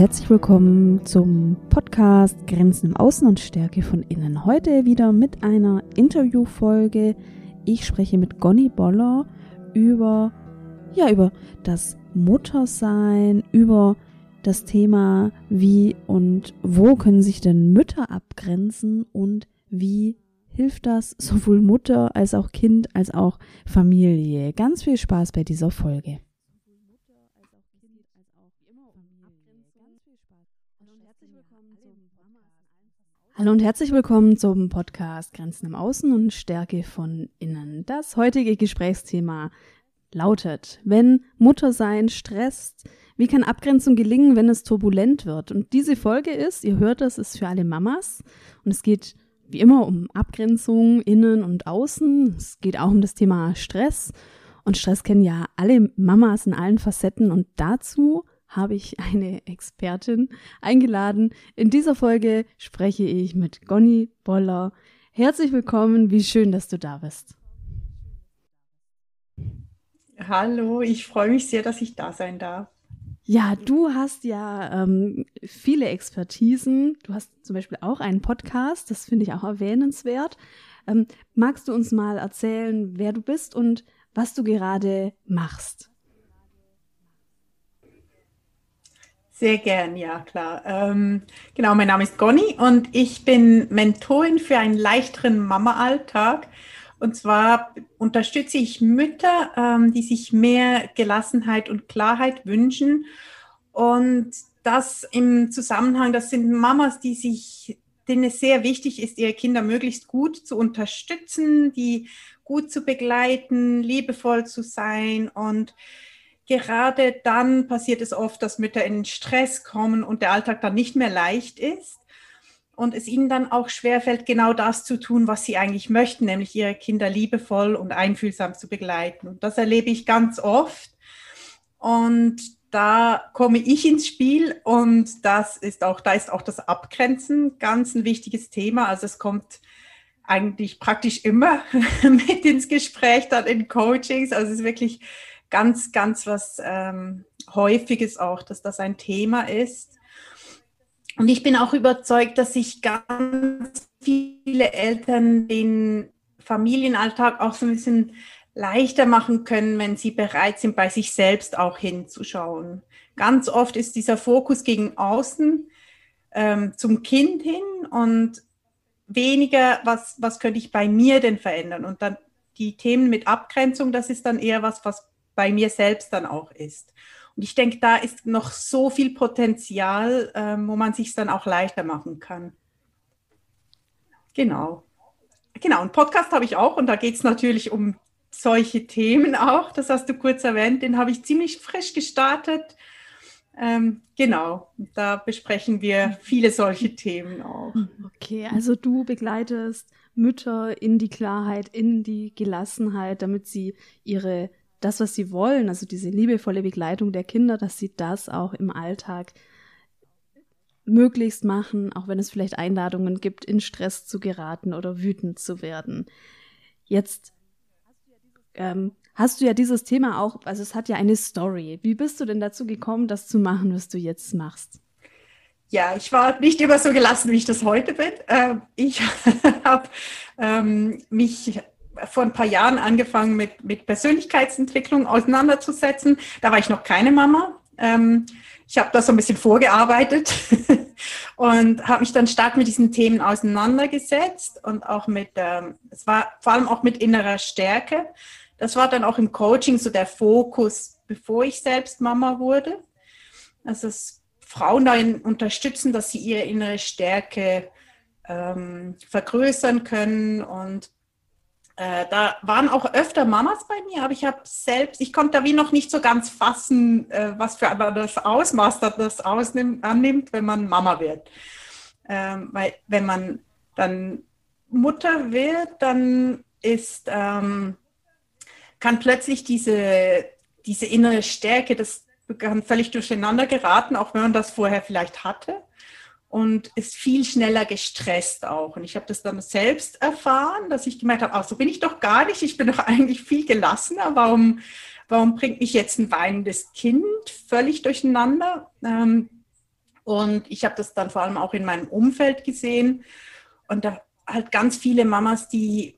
herzlich willkommen zum Podcast Grenzen im Außen und Stärke von Innen. Heute wieder mit einer Interviewfolge. Ich spreche mit Gonny Boller über, ja, über das Muttersein, über das Thema, wie und wo können sich denn Mütter abgrenzen und wie hilft das sowohl Mutter als auch Kind als auch Familie. Ganz viel Spaß bei dieser Folge. Hallo und herzlich willkommen zum Podcast Grenzen im Außen und Stärke von Innen. Das heutige Gesprächsthema lautet, wenn Muttersein stresst, wie kann Abgrenzung gelingen, wenn es turbulent wird? Und diese Folge ist, ihr hört das, ist für alle Mamas und es geht wie immer um Abgrenzung innen und außen. Es geht auch um das Thema Stress und Stress kennen ja alle Mamas in allen Facetten und dazu habe ich eine Expertin eingeladen. In dieser Folge spreche ich mit Gonny Boller. Herzlich willkommen, wie schön, dass du da bist. Hallo, ich freue mich sehr, dass ich da sein darf. Ja, du hast ja ähm, viele Expertisen. Du hast zum Beispiel auch einen Podcast, das finde ich auch erwähnenswert. Ähm, magst du uns mal erzählen, wer du bist und was du gerade machst? Sehr gern, ja klar. Ähm, genau, mein Name ist Conny und ich bin Mentorin für einen leichteren Mama-Alltag. Und zwar unterstütze ich Mütter, ähm, die sich mehr Gelassenheit und Klarheit wünschen. Und das im Zusammenhang, das sind Mamas, die sich, denen es sehr wichtig ist, ihre Kinder möglichst gut zu unterstützen, die gut zu begleiten, liebevoll zu sein und gerade dann passiert es oft, dass Mütter in Stress kommen und der Alltag dann nicht mehr leicht ist und es ihnen dann auch schwerfällt, genau das zu tun, was sie eigentlich möchten, nämlich ihre Kinder liebevoll und einfühlsam zu begleiten. Und das erlebe ich ganz oft. Und da komme ich ins Spiel und das ist auch, da ist auch das Abgrenzen ganz ein wichtiges Thema. Also es kommt eigentlich praktisch immer mit ins Gespräch dann in Coachings. Also es ist wirklich ganz, ganz was ähm, Häufiges auch, dass das ein Thema ist. Und ich bin auch überzeugt, dass sich ganz viele Eltern den Familienalltag auch so ein bisschen leichter machen können, wenn sie bereit sind, bei sich selbst auch hinzuschauen. Ganz oft ist dieser Fokus gegen außen ähm, zum Kind hin und weniger, was, was könnte ich bei mir denn verändern? Und dann die Themen mit Abgrenzung, das ist dann eher was, was bei mir selbst dann auch ist. Und ich denke, da ist noch so viel Potenzial, ähm, wo man sich dann auch leichter machen kann. Genau. Genau, einen Podcast habe ich auch und da geht es natürlich um solche Themen auch. Das hast du kurz erwähnt, den habe ich ziemlich frisch gestartet. Ähm, genau, da besprechen wir viele solche Themen auch. Okay, also du begleitest Mütter in die Klarheit, in die Gelassenheit, damit sie ihre das, was sie wollen, also diese liebevolle Begleitung der Kinder, dass sie das auch im Alltag möglichst machen, auch wenn es vielleicht Einladungen gibt, in Stress zu geraten oder wütend zu werden. Jetzt ähm, hast du ja dieses Thema auch, also es hat ja eine Story. Wie bist du denn dazu gekommen, das zu machen, was du jetzt machst? Ja, ich war nicht immer so gelassen, wie ich das heute bin. Ähm, ich habe ähm, mich vor ein paar Jahren angefangen mit, mit Persönlichkeitsentwicklung auseinanderzusetzen. Da war ich noch keine Mama. Ähm, ich habe da so ein bisschen vorgearbeitet und habe mich dann stark mit diesen Themen auseinandergesetzt und auch mit, ähm, es war vor allem auch mit innerer Stärke. Das war dann auch im Coaching so der Fokus, bevor ich selbst Mama wurde. Also dass Frauen darin unterstützen, dass sie ihre innere Stärke ähm, vergrößern können und äh, da waren auch öfter Mamas bei mir, aber ich habe selbst, ich konnte da wie noch nicht so ganz fassen, äh, was für das Ausmaß das ausnimmt, annimmt, wenn man Mama wird. Ähm, weil wenn man dann Mutter wird, dann ist, ähm, kann plötzlich diese, diese innere Stärke, das kann völlig durcheinander geraten, auch wenn man das vorher vielleicht hatte und ist viel schneller gestresst auch. Und ich habe das dann selbst erfahren, dass ich gemerkt habe, ach, so bin ich doch gar nicht, ich bin doch eigentlich viel gelassener. Warum, warum bringt mich jetzt ein weinendes Kind völlig durcheinander? Ähm, Und ich habe das dann vor allem auch in meinem Umfeld gesehen. Und da halt ganz viele Mamas, die,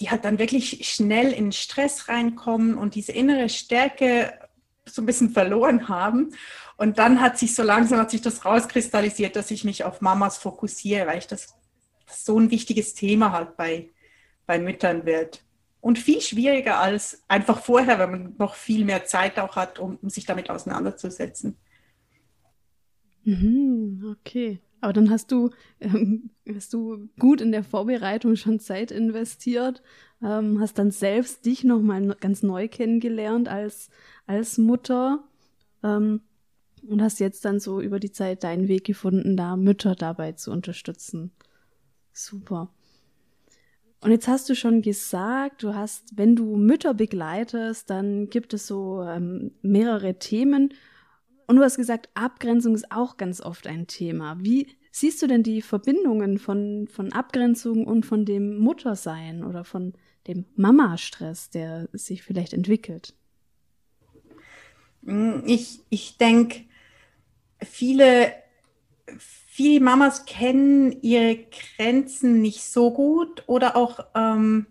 die halt dann wirklich schnell in Stress reinkommen und diese innere Stärke so ein bisschen verloren haben. Und dann hat sich so langsam hat sich das rauskristallisiert, dass ich mich auf Mamas fokussiere, weil ich das, das so ein wichtiges Thema halt bei, bei Müttern wird. Und viel schwieriger als einfach vorher, wenn man noch viel mehr Zeit auch hat, um, um sich damit auseinanderzusetzen. Mhm, okay. Aber dann hast du, ähm, hast du gut in der Vorbereitung schon Zeit investiert, ähm, hast dann selbst dich nochmal ganz neu kennengelernt als, als Mutter ähm, und hast jetzt dann so über die Zeit deinen Weg gefunden, da Mütter dabei zu unterstützen. Super. Und jetzt hast du schon gesagt, du hast, wenn du Mütter begleitest, dann gibt es so ähm, mehrere Themen und du hast gesagt, Abgrenzung ist auch ganz oft ein Thema. Wie siehst du denn die Verbindungen von, von Abgrenzung und von dem Muttersein oder von dem Mama-Stress, der sich vielleicht entwickelt? Hm, ich, ich denke, viele, viele Mamas kennen ihre Grenzen nicht so gut oder auch ähm,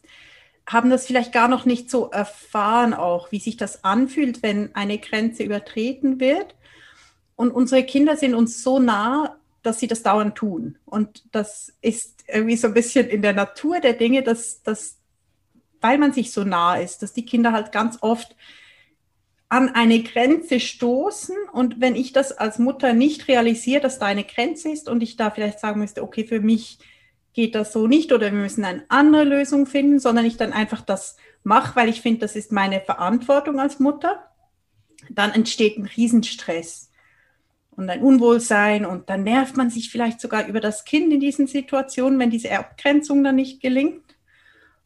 haben das vielleicht gar noch nicht so erfahren, auch wie sich das anfühlt, wenn eine Grenze übertreten wird. Und unsere Kinder sind uns so nah, dass sie das dauernd tun. Und das ist irgendwie so ein bisschen in der Natur der Dinge, dass, dass weil man sich so nah ist, dass die Kinder halt ganz oft an eine Grenze stoßen. Und wenn ich das als Mutter nicht realisiere, dass da eine Grenze ist und ich da vielleicht sagen müsste, okay, für mich geht das so nicht oder wir müssen eine andere Lösung finden, sondern ich dann einfach das mache, weil ich finde, das ist meine Verantwortung als Mutter, dann entsteht ein Riesenstress und ein Unwohlsein und dann nervt man sich vielleicht sogar über das Kind in diesen Situationen, wenn diese Abgrenzung dann nicht gelingt.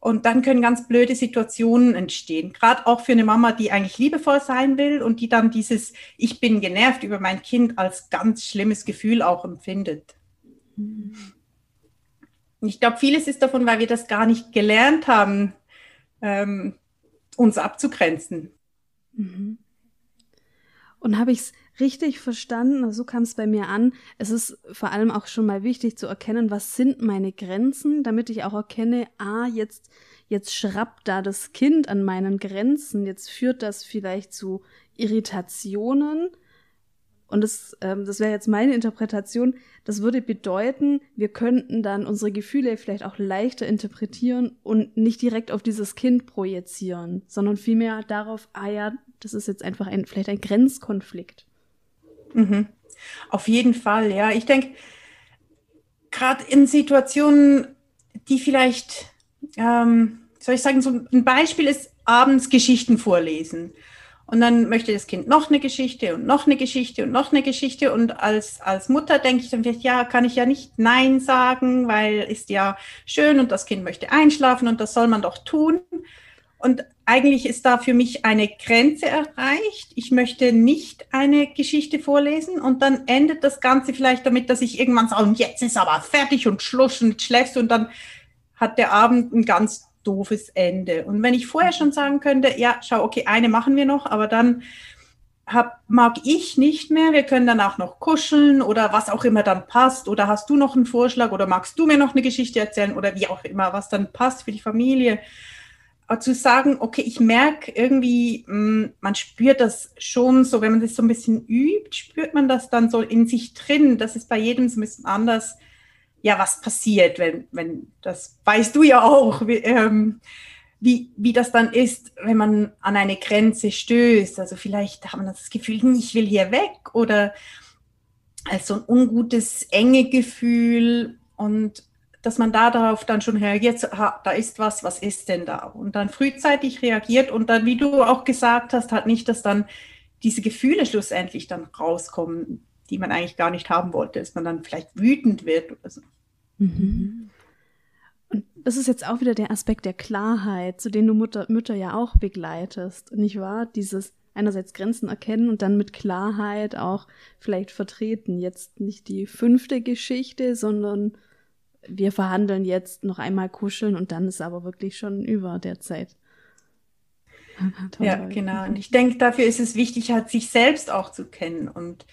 Und dann können ganz blöde Situationen entstehen. Gerade auch für eine Mama, die eigentlich liebevoll sein will und die dann dieses Ich bin genervt über mein Kind als ganz schlimmes Gefühl auch empfindet. Mhm. Ich glaube, vieles ist davon, weil wir das gar nicht gelernt haben, ähm, uns abzugrenzen. Mhm. Und habe ich es richtig verstanden, so kam es bei mir an. Es ist vor allem auch schon mal wichtig zu erkennen, was sind meine Grenzen, damit ich auch erkenne, ah, jetzt, jetzt schrappt da das Kind an meinen Grenzen, jetzt führt das vielleicht zu Irritationen. Und das, ähm, das wäre jetzt meine Interpretation. Das würde bedeuten, wir könnten dann unsere Gefühle vielleicht auch leichter interpretieren und nicht direkt auf dieses Kind projizieren, sondern vielmehr darauf, ah ja, das ist jetzt einfach ein, vielleicht ein Grenzkonflikt. Mhm. Auf jeden Fall, ja. Ich denke, gerade in Situationen, die vielleicht, ähm, soll ich sagen, so ein Beispiel ist abends Geschichten vorlesen. Und dann möchte das Kind noch eine Geschichte und noch eine Geschichte und noch eine Geschichte. Und als, als Mutter denke ich dann vielleicht, ja, kann ich ja nicht Nein sagen, weil ist ja schön und das Kind möchte einschlafen und das soll man doch tun. Und eigentlich ist da für mich eine Grenze erreicht. Ich möchte nicht eine Geschichte vorlesen und dann endet das Ganze vielleicht damit, dass ich irgendwann sage, und jetzt ist aber fertig und Schluss und schläfst und dann hat der Abend ein ganz doofes Ende. Und wenn ich vorher schon sagen könnte, ja, schau, okay, eine machen wir noch, aber dann hab, mag ich nicht mehr, wir können danach noch kuscheln oder was auch immer dann passt oder hast du noch einen Vorschlag oder magst du mir noch eine Geschichte erzählen oder wie auch immer, was dann passt für die Familie zu sagen, okay, ich merke irgendwie, mm, man spürt das schon so, wenn man das so ein bisschen übt, spürt man das dann so in sich drin. Das ist bei jedem so ein bisschen anders, ja, was passiert, wenn, wenn, das weißt du ja auch, wie, ähm, wie, wie das dann ist, wenn man an eine Grenze stößt. Also vielleicht hat man das Gefühl, hm, ich will hier weg oder also ein ungutes, enge Gefühl und dass man da darauf dann schon reagiert, da ist was, was ist denn da? Und dann frühzeitig reagiert und dann, wie du auch gesagt hast, halt nicht, dass dann diese Gefühle schlussendlich dann rauskommen, die man eigentlich gar nicht haben wollte, dass man dann vielleicht wütend wird oder so. Mhm. Und das ist jetzt auch wieder der Aspekt der Klarheit, zu dem du Mutter, Mütter ja auch begleitest, nicht wahr? Dieses einerseits Grenzen erkennen und dann mit Klarheit auch vielleicht vertreten. Jetzt nicht die fünfte Geschichte, sondern wir verhandeln jetzt noch einmal kuscheln und dann ist aber wirklich schon über der Zeit. ja, genau. Und ich denke, dafür ist es wichtig, halt sich selbst auch zu kennen und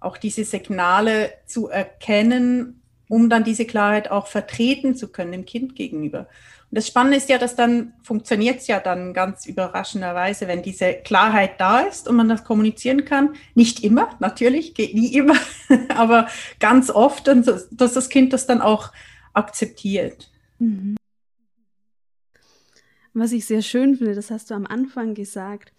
auch diese Signale zu erkennen, um dann diese Klarheit auch vertreten zu können dem Kind gegenüber. Und das Spannende ist ja, dass dann funktioniert es ja dann ganz überraschenderweise, wenn diese Klarheit da ist und man das kommunizieren kann. Nicht immer, natürlich, geht nie immer, aber ganz oft, dass das Kind das dann auch akzeptiert. Mhm. Was ich sehr schön finde, das hast du am Anfang gesagt,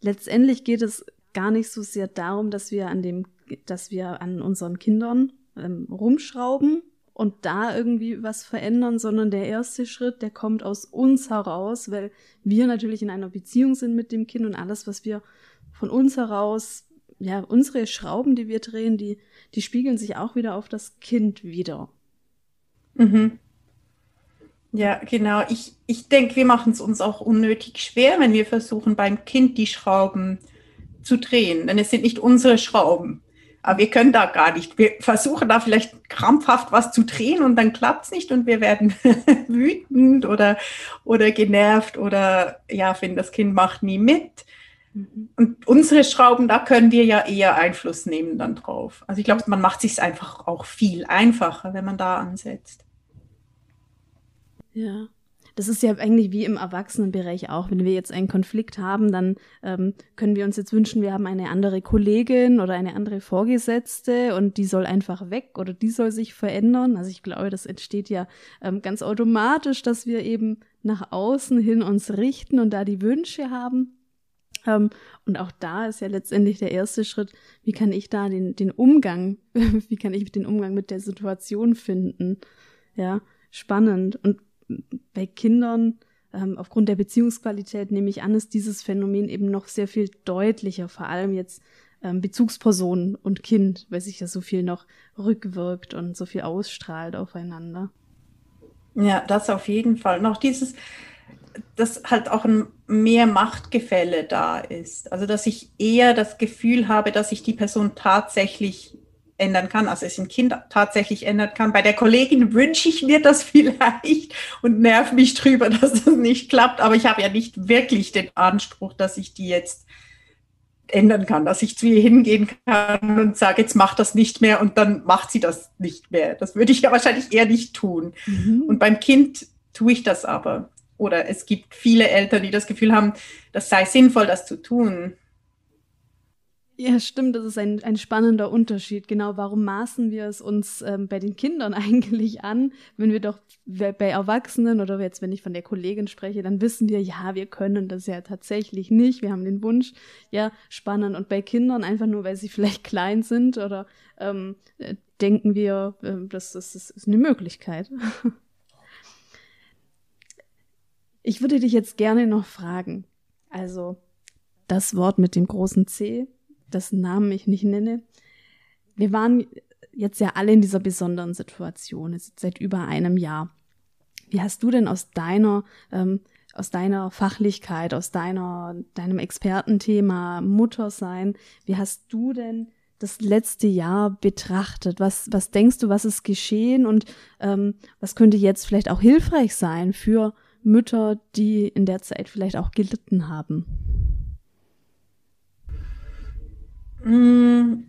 letztendlich geht es gar nicht so sehr darum, dass wir an dem, dass wir an unseren Kindern ähm, rumschrauben und da irgendwie was verändern, sondern der erste Schritt, der kommt aus uns heraus, weil wir natürlich in einer Beziehung sind mit dem Kind und alles, was wir von uns heraus, ja, unsere Schrauben, die wir drehen, die, die spiegeln sich auch wieder auf das Kind wieder. Mhm. Ja, genau. Ich, ich denke, wir machen es uns auch unnötig schwer, wenn wir versuchen, beim Kind die Schrauben zu drehen. Denn es sind nicht unsere Schrauben. Aber wir können da gar nicht. Wir versuchen da vielleicht krampfhaft was zu drehen und dann klappt es nicht und wir werden wütend oder, oder genervt oder ja, finden, das Kind macht nie mit. Mhm. Und unsere Schrauben, da können wir ja eher Einfluss nehmen dann drauf. Also ich glaube, man macht sich einfach auch viel einfacher, wenn man da ansetzt. Ja. Das ist ja eigentlich wie im Erwachsenenbereich auch. Wenn wir jetzt einen Konflikt haben, dann ähm, können wir uns jetzt wünschen, wir haben eine andere Kollegin oder eine andere Vorgesetzte und die soll einfach weg oder die soll sich verändern. Also ich glaube, das entsteht ja ähm, ganz automatisch, dass wir eben nach außen hin uns richten und da die Wünsche haben. Und auch da ist ja letztendlich der erste Schritt, wie kann ich da den, den Umgang, wie kann ich den Umgang mit der Situation finden? Ja, spannend. Und bei Kindern ähm, aufgrund der Beziehungsqualität nehme ich an, ist dieses Phänomen eben noch sehr viel deutlicher, vor allem jetzt ähm, Bezugsperson und Kind, weil sich ja so viel noch rückwirkt und so viel ausstrahlt aufeinander. Ja, das auf jeden Fall. Noch dieses, dass halt auch ein mehr Machtgefälle da ist. Also dass ich eher das Gefühl habe, dass ich die Person tatsächlich ändern kann, also es ein Kind tatsächlich ändern kann. Bei der Kollegin wünsche ich mir das vielleicht und nerv mich drüber, dass das nicht klappt, aber ich habe ja nicht wirklich den Anspruch, dass ich die jetzt ändern kann, dass ich zu ihr hingehen kann und sage, jetzt mach das nicht mehr und dann macht sie das nicht mehr. Das würde ich ja wahrscheinlich eher nicht tun. Mhm. Und beim Kind tue ich das aber. Oder es gibt viele Eltern, die das Gefühl haben, das sei sinnvoll, das zu tun. Ja, stimmt, das ist ein, ein spannender Unterschied. Genau, warum maßen wir es uns ähm, bei den Kindern eigentlich an, wenn wir doch bei Erwachsenen oder jetzt, wenn ich von der Kollegin spreche, dann wissen wir, ja, wir können das ja tatsächlich nicht, wir haben den Wunsch, ja, spannend. Und bei Kindern einfach nur, weil sie vielleicht klein sind oder ähm, äh, denken wir, äh, das, das, das ist eine Möglichkeit. ich würde dich jetzt gerne noch fragen, also das Wort mit dem großen C, dessen Namen ich nicht nenne. Wir waren jetzt ja alle in dieser besonderen Situation, seit über einem Jahr. Wie hast du denn aus deiner, ähm, aus deiner Fachlichkeit, aus deiner, deinem Expertenthema Muttersein, wie hast du denn das letzte Jahr betrachtet? Was, was denkst du, was ist geschehen und ähm, was könnte jetzt vielleicht auch hilfreich sein für Mütter, die in der Zeit vielleicht auch gelitten haben? Mm,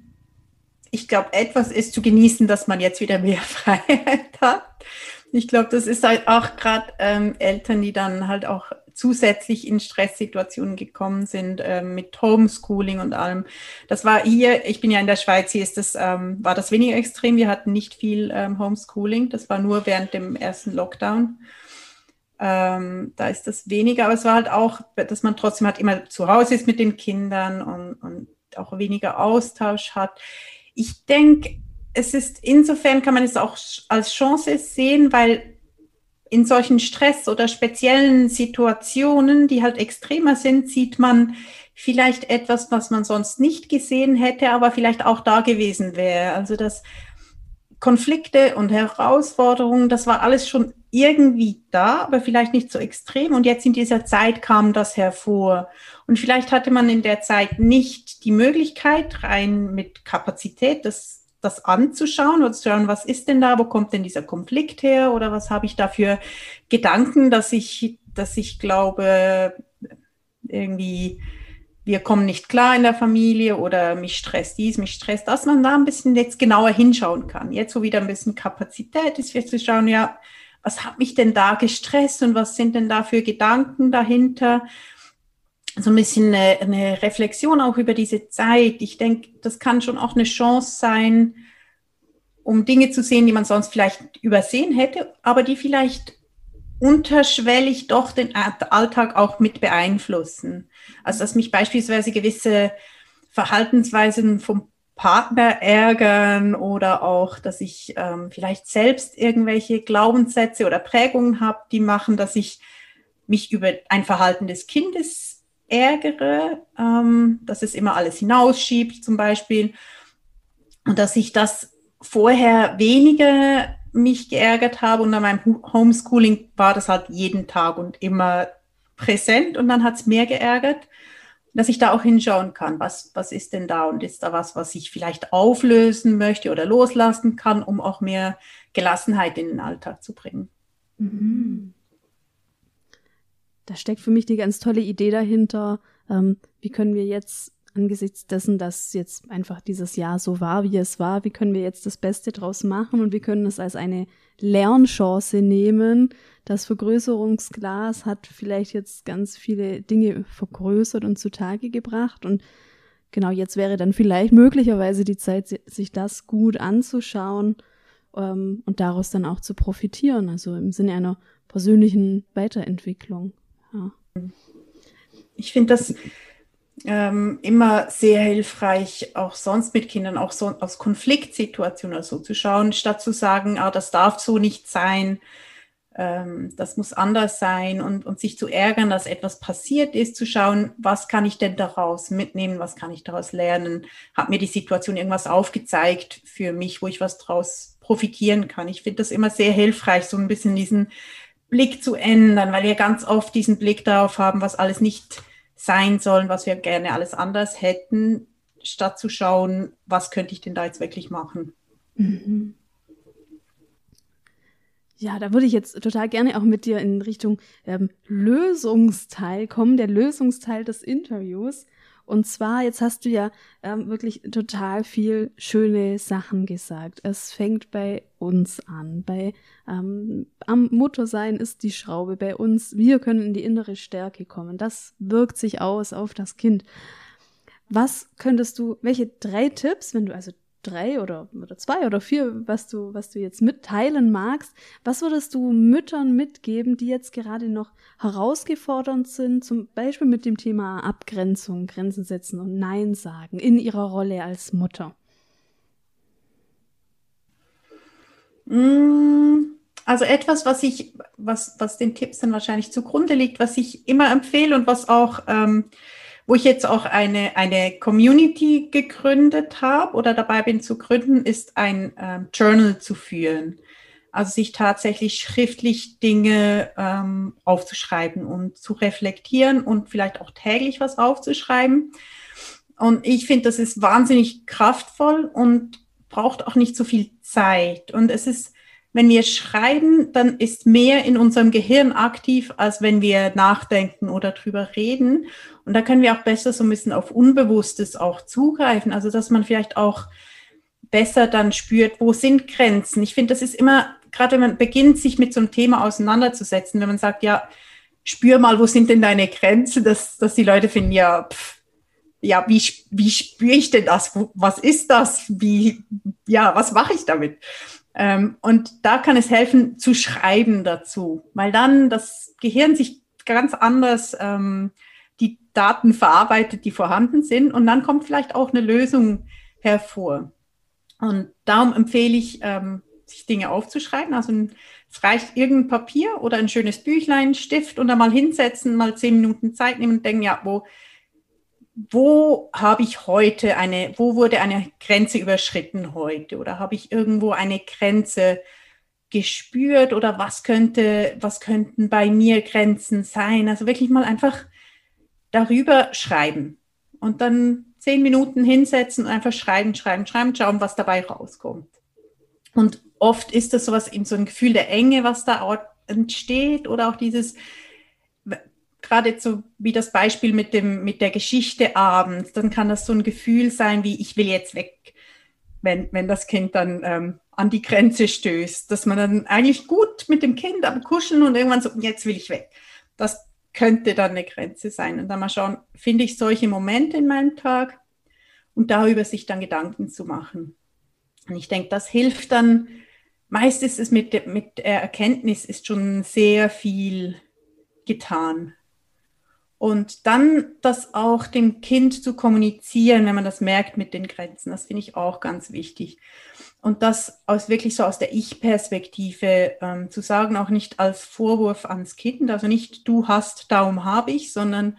ich glaube, etwas ist zu genießen, dass man jetzt wieder mehr Freiheit hat. Ich glaube, das ist halt auch gerade ähm, Eltern, die dann halt auch zusätzlich in Stresssituationen gekommen sind äh, mit Homeschooling und allem. Das war hier, ich bin ja in der Schweiz, hier ist das, ähm, war das weniger extrem. Wir hatten nicht viel ähm, Homeschooling. Das war nur während dem ersten Lockdown. Ähm, da ist das weniger, aber es war halt auch, dass man trotzdem halt immer zu Hause ist mit den Kindern und, und auch weniger Austausch hat. Ich denke, es ist insofern kann man es auch als Chance sehen, weil in solchen Stress oder speziellen Situationen, die halt extremer sind, sieht man vielleicht etwas, was man sonst nicht gesehen hätte, aber vielleicht auch da gewesen wäre. Also das Konflikte und Herausforderungen, das war alles schon irgendwie da, aber vielleicht nicht so extrem. Und jetzt in dieser Zeit kam das hervor. Und vielleicht hatte man in der Zeit nicht die Möglichkeit, rein mit Kapazität, das, das anzuschauen oder zu schauen, was ist denn da, wo kommt denn dieser Konflikt her oder was habe ich da für Gedanken, dass ich, dass ich glaube, irgendwie wir kommen nicht klar in der Familie oder mich stresst dies, mich stresst das, man da ein bisschen jetzt genauer hinschauen kann. Jetzt, wo wieder ein bisschen Kapazität ist, wird zu schauen, ja, was hat mich denn da gestresst und was sind denn da für Gedanken dahinter? So ein bisschen eine, eine Reflexion auch über diese Zeit. Ich denke, das kann schon auch eine Chance sein, um Dinge zu sehen, die man sonst vielleicht übersehen hätte, aber die vielleicht unterschwellig doch den Alltag auch mit beeinflussen. Also dass mich beispielsweise gewisse Verhaltensweisen vom Partner ärgern oder auch, dass ich ähm, vielleicht selbst irgendwelche Glaubenssätze oder Prägungen habe, die machen, dass ich mich über ein Verhalten des Kindes ärgere, ähm, dass es immer alles hinausschiebt zum Beispiel. Und dass ich das vorher weniger mich geärgert habe und an meinem Homeschooling war das halt jeden Tag und immer präsent und dann hat es mehr geärgert, dass ich da auch hinschauen kann, was, was ist denn da und ist da was, was ich vielleicht auflösen möchte oder loslassen kann, um auch mehr Gelassenheit in den Alltag zu bringen. Mhm. Da steckt für mich die ganz tolle Idee dahinter, ähm, wie können wir jetzt angesichts dessen, dass jetzt einfach dieses Jahr so war, wie es war, wie können wir jetzt das Beste draus machen und wir können es als eine Lernchance nehmen. Das Vergrößerungsglas hat vielleicht jetzt ganz viele Dinge vergrößert und zutage gebracht und genau jetzt wäre dann vielleicht möglicherweise die Zeit, sich das gut anzuschauen ähm, und daraus dann auch zu profitieren, also im Sinne einer persönlichen Weiterentwicklung. Ja. Ich finde das ähm, immer sehr hilfreich, auch sonst mit Kindern, auch so aus Konfliktsituationen so zu schauen, statt zu sagen, ah, das darf so nicht sein, ähm, das muss anders sein und, und sich zu ärgern, dass etwas passiert ist, zu schauen, was kann ich denn daraus mitnehmen, was kann ich daraus lernen, hat mir die Situation irgendwas aufgezeigt für mich, wo ich was daraus profitieren kann. Ich finde das immer sehr hilfreich, so ein bisschen diesen Blick zu ändern, weil wir ganz oft diesen Blick darauf haben, was alles nicht sein sollen, was wir gerne alles anders hätten, statt zu schauen, was könnte ich denn da jetzt wirklich machen. Mhm. Ja, da würde ich jetzt total gerne auch mit dir in Richtung ähm, Lösungsteil kommen, der Lösungsteil des Interviews. Und zwar, jetzt hast du ja ähm, wirklich total viel schöne Sachen gesagt. Es fängt bei uns an. Bei ähm, am Muttersein ist die Schraube bei uns. Wir können in die innere Stärke kommen. Das wirkt sich aus auf das Kind. Was könntest du, welche drei Tipps, wenn du also drei oder, oder zwei oder vier, was du, was du jetzt mitteilen magst. Was würdest du Müttern mitgeben, die jetzt gerade noch herausgefordernd sind, zum Beispiel mit dem Thema Abgrenzung, Grenzen setzen und Nein sagen in ihrer Rolle als Mutter? Mm, also etwas, was ich, was, was den Tipps dann wahrscheinlich zugrunde liegt, was ich immer empfehle und was auch ähm, wo ich jetzt auch eine, eine Community gegründet habe oder dabei bin zu gründen, ist ein ähm, Journal zu führen. Also sich tatsächlich schriftlich Dinge ähm, aufzuschreiben und zu reflektieren und vielleicht auch täglich was aufzuschreiben. Und ich finde, das ist wahnsinnig kraftvoll und braucht auch nicht so viel Zeit. Und es ist wenn wir schreiben, dann ist mehr in unserem Gehirn aktiv, als wenn wir nachdenken oder drüber reden. Und da können wir auch besser so ein bisschen auf Unbewusstes auch zugreifen. Also, dass man vielleicht auch besser dann spürt, wo sind Grenzen. Ich finde, das ist immer, gerade wenn man beginnt, sich mit so einem Thema auseinanderzusetzen, wenn man sagt, ja, spür mal, wo sind denn deine Grenzen, dass, dass die Leute finden, ja, pff, ja, wie, wie spüre ich denn das? Was ist das? Wie, ja, was mache ich damit? Ähm, und da kann es helfen, zu schreiben dazu, weil dann das Gehirn sich ganz anders ähm, die Daten verarbeitet, die vorhanden sind, und dann kommt vielleicht auch eine Lösung hervor. Und darum empfehle ich, ähm, sich Dinge aufzuschreiben. Also es reicht irgendein Papier oder ein schönes Büchlein, Stift und dann mal hinsetzen, mal zehn Minuten Zeit nehmen und denken, ja, wo wo habe ich heute eine, wo wurde eine Grenze überschritten heute oder habe ich irgendwo eine Grenze gespürt oder was könnte, was könnten bei mir Grenzen sein? Also wirklich mal einfach darüber schreiben und dann zehn Minuten hinsetzen und einfach schreiben, schreiben, schreiben, schauen, was dabei rauskommt. Und oft ist das sowas in so ein Gefühl der Enge, was da entsteht oder auch dieses, gerade so wie das Beispiel mit dem, mit der Geschichte abends, dann kann das so ein Gefühl sein wie, ich will jetzt weg, wenn, wenn das Kind dann ähm, an die Grenze stößt, dass man dann eigentlich gut mit dem Kind am Kuscheln und irgendwann so, jetzt will ich weg. Das könnte dann eine Grenze sein. Und dann mal schauen, finde ich solche Momente in meinem Tag und darüber sich dann Gedanken zu machen. Und ich denke, das hilft dann, meist ist es mit, mit Erkenntnis ist schon sehr viel getan. Und dann das auch dem Kind zu kommunizieren, wenn man das merkt mit den Grenzen, das finde ich auch ganz wichtig. Und das aus wirklich so aus der Ich-Perspektive ähm, zu sagen, auch nicht als Vorwurf ans Kind, also nicht du hast, darum habe ich, sondern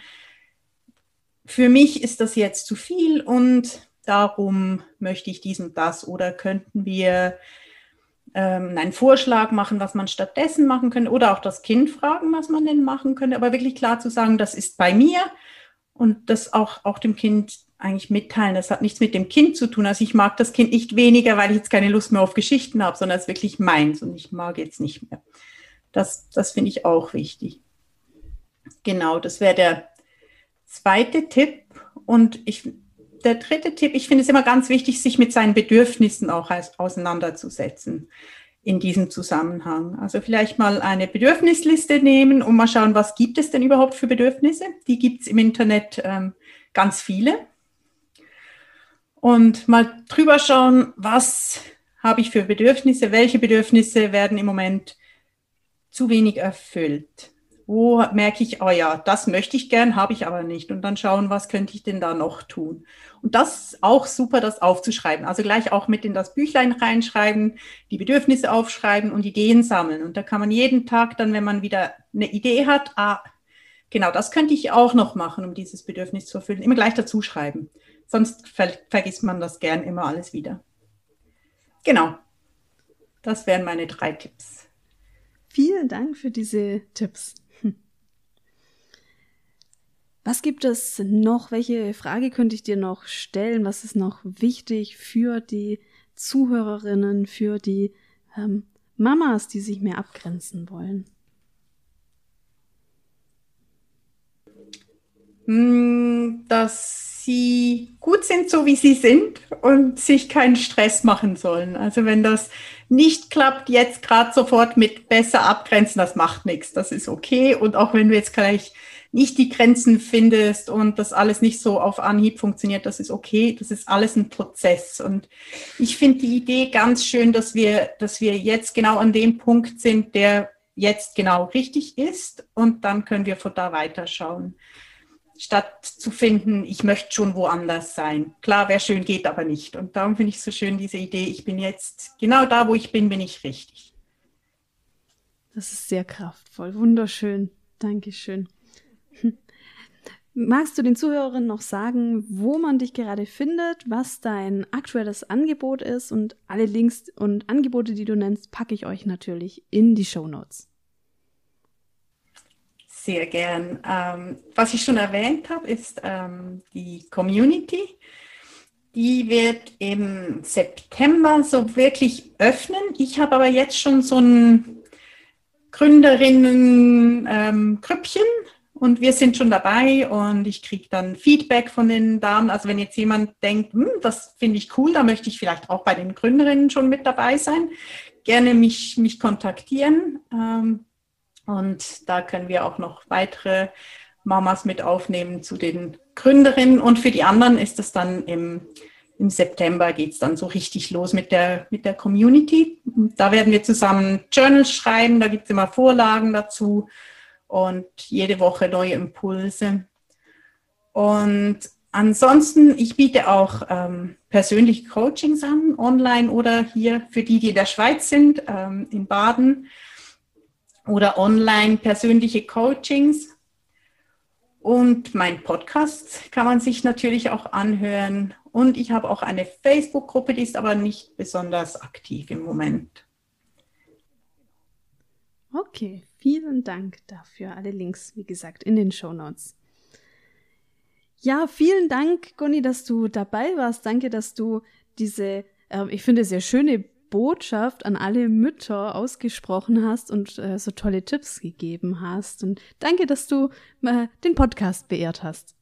für mich ist das jetzt zu viel und darum möchte ich dies und das. Oder könnten wir ähm, einen Vorschlag machen, was man stattdessen machen könnte oder auch das Kind fragen, was man denn machen könnte, aber wirklich klar zu sagen, das ist bei mir und das auch, auch dem Kind eigentlich mitteilen. Das hat nichts mit dem Kind zu tun. Also ich mag das Kind nicht weniger, weil ich jetzt keine Lust mehr auf Geschichten habe, sondern es ist wirklich meins und ich mag jetzt nicht mehr. Das, das finde ich auch wichtig. Genau, das wäre der zweite Tipp. Und ich, der dritte Tipp, ich finde es immer ganz wichtig, sich mit seinen Bedürfnissen auch auseinanderzusetzen in diesem Zusammenhang. Also vielleicht mal eine Bedürfnisliste nehmen und mal schauen, was gibt es denn überhaupt für Bedürfnisse? Die gibt es im Internet ähm, ganz viele. Und mal drüber schauen, was habe ich für Bedürfnisse, welche Bedürfnisse werden im Moment zu wenig erfüllt wo merke ich, oh ja, das möchte ich gern, habe ich aber nicht. Und dann schauen, was könnte ich denn da noch tun. Und das ist auch super, das aufzuschreiben. Also gleich auch mit in das Büchlein reinschreiben, die Bedürfnisse aufschreiben und Ideen sammeln. Und da kann man jeden Tag dann, wenn man wieder eine Idee hat, ah, genau, das könnte ich auch noch machen, um dieses Bedürfnis zu erfüllen, immer gleich dazu schreiben. Sonst ver vergisst man das gern immer alles wieder. Genau. Das wären meine drei Tipps. Vielen Dank für diese Tipps. Was gibt es noch? Welche Frage könnte ich dir noch stellen? Was ist noch wichtig für die Zuhörerinnen, für die ähm, Mamas, die sich mehr abgrenzen wollen? Dass sie gut sind, so wie sie sind und sich keinen Stress machen sollen. Also wenn das nicht klappt, jetzt gerade sofort mit besser abgrenzen, das macht nichts, das ist okay. Und auch wenn du jetzt gleich nicht die Grenzen findest und das alles nicht so auf Anhieb funktioniert, das ist okay. Das ist alles ein Prozess. Und ich finde die Idee ganz schön, dass wir, dass wir jetzt genau an dem Punkt sind, der jetzt genau richtig ist. Und dann können wir von da weiterschauen. Statt zu finden, ich möchte schon woanders sein. Klar, wäre schön, geht aber nicht. Und darum finde ich so schön diese Idee, ich bin jetzt genau da, wo ich bin, bin ich richtig. Das ist sehr kraftvoll, wunderschön. Dankeschön. Magst du den Zuhörerinnen noch sagen, wo man dich gerade findet, was dein aktuelles Angebot ist und alle Links und Angebote, die du nennst, packe ich euch natürlich in die Show Notes. Sehr gern. Ähm, was ich schon erwähnt habe, ist ähm, die Community. Die wird im September so wirklich öffnen. Ich habe aber jetzt schon so ein Gründerinnen-Grüppchen, ähm, und wir sind schon dabei und ich kriege dann Feedback von den Damen. Also wenn jetzt jemand denkt, hm, das finde ich cool, da möchte ich vielleicht auch bei den Gründerinnen schon mit dabei sein, gerne mich, mich kontaktieren. Ähm, und da können wir auch noch weitere Mamas mit aufnehmen zu den Gründerinnen. Und für die anderen ist es dann im, im September geht es dann so richtig los mit der, mit der Community. Da werden wir zusammen Journals schreiben, da gibt es immer Vorlagen dazu und jede Woche neue Impulse. Und ansonsten, ich biete auch ähm, persönliche Coachings an, online oder hier für die, die in der Schweiz sind, ähm, in Baden oder online persönliche Coachings. Und mein Podcast kann man sich natürlich auch anhören. Und ich habe auch eine Facebook-Gruppe, die ist aber nicht besonders aktiv im Moment. Okay, vielen Dank dafür. Alle Links, wie gesagt, in den Show Notes. Ja, vielen Dank, Conny, dass du dabei warst. Danke, dass du diese, äh, ich finde, sehr schöne Botschaft an alle Mütter ausgesprochen hast und äh, so tolle Tipps gegeben hast. Und danke, dass du äh, den Podcast beehrt hast.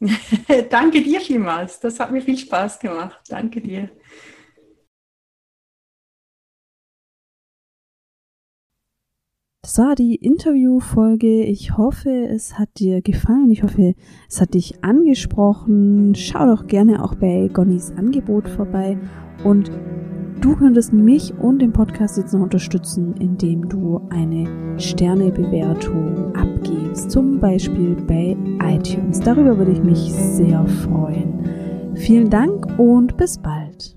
danke dir vielmals. Das hat mir viel Spaß gemacht. Danke dir. Das war die Interviewfolge. Ich hoffe, es hat dir gefallen. Ich hoffe, es hat dich angesprochen. Schau doch gerne auch bei Gonnys Angebot vorbei. Und du könntest mich und den Podcast jetzt noch unterstützen, indem du eine Sternebewertung abgibst. Zum Beispiel bei iTunes. Darüber würde ich mich sehr freuen. Vielen Dank und bis bald.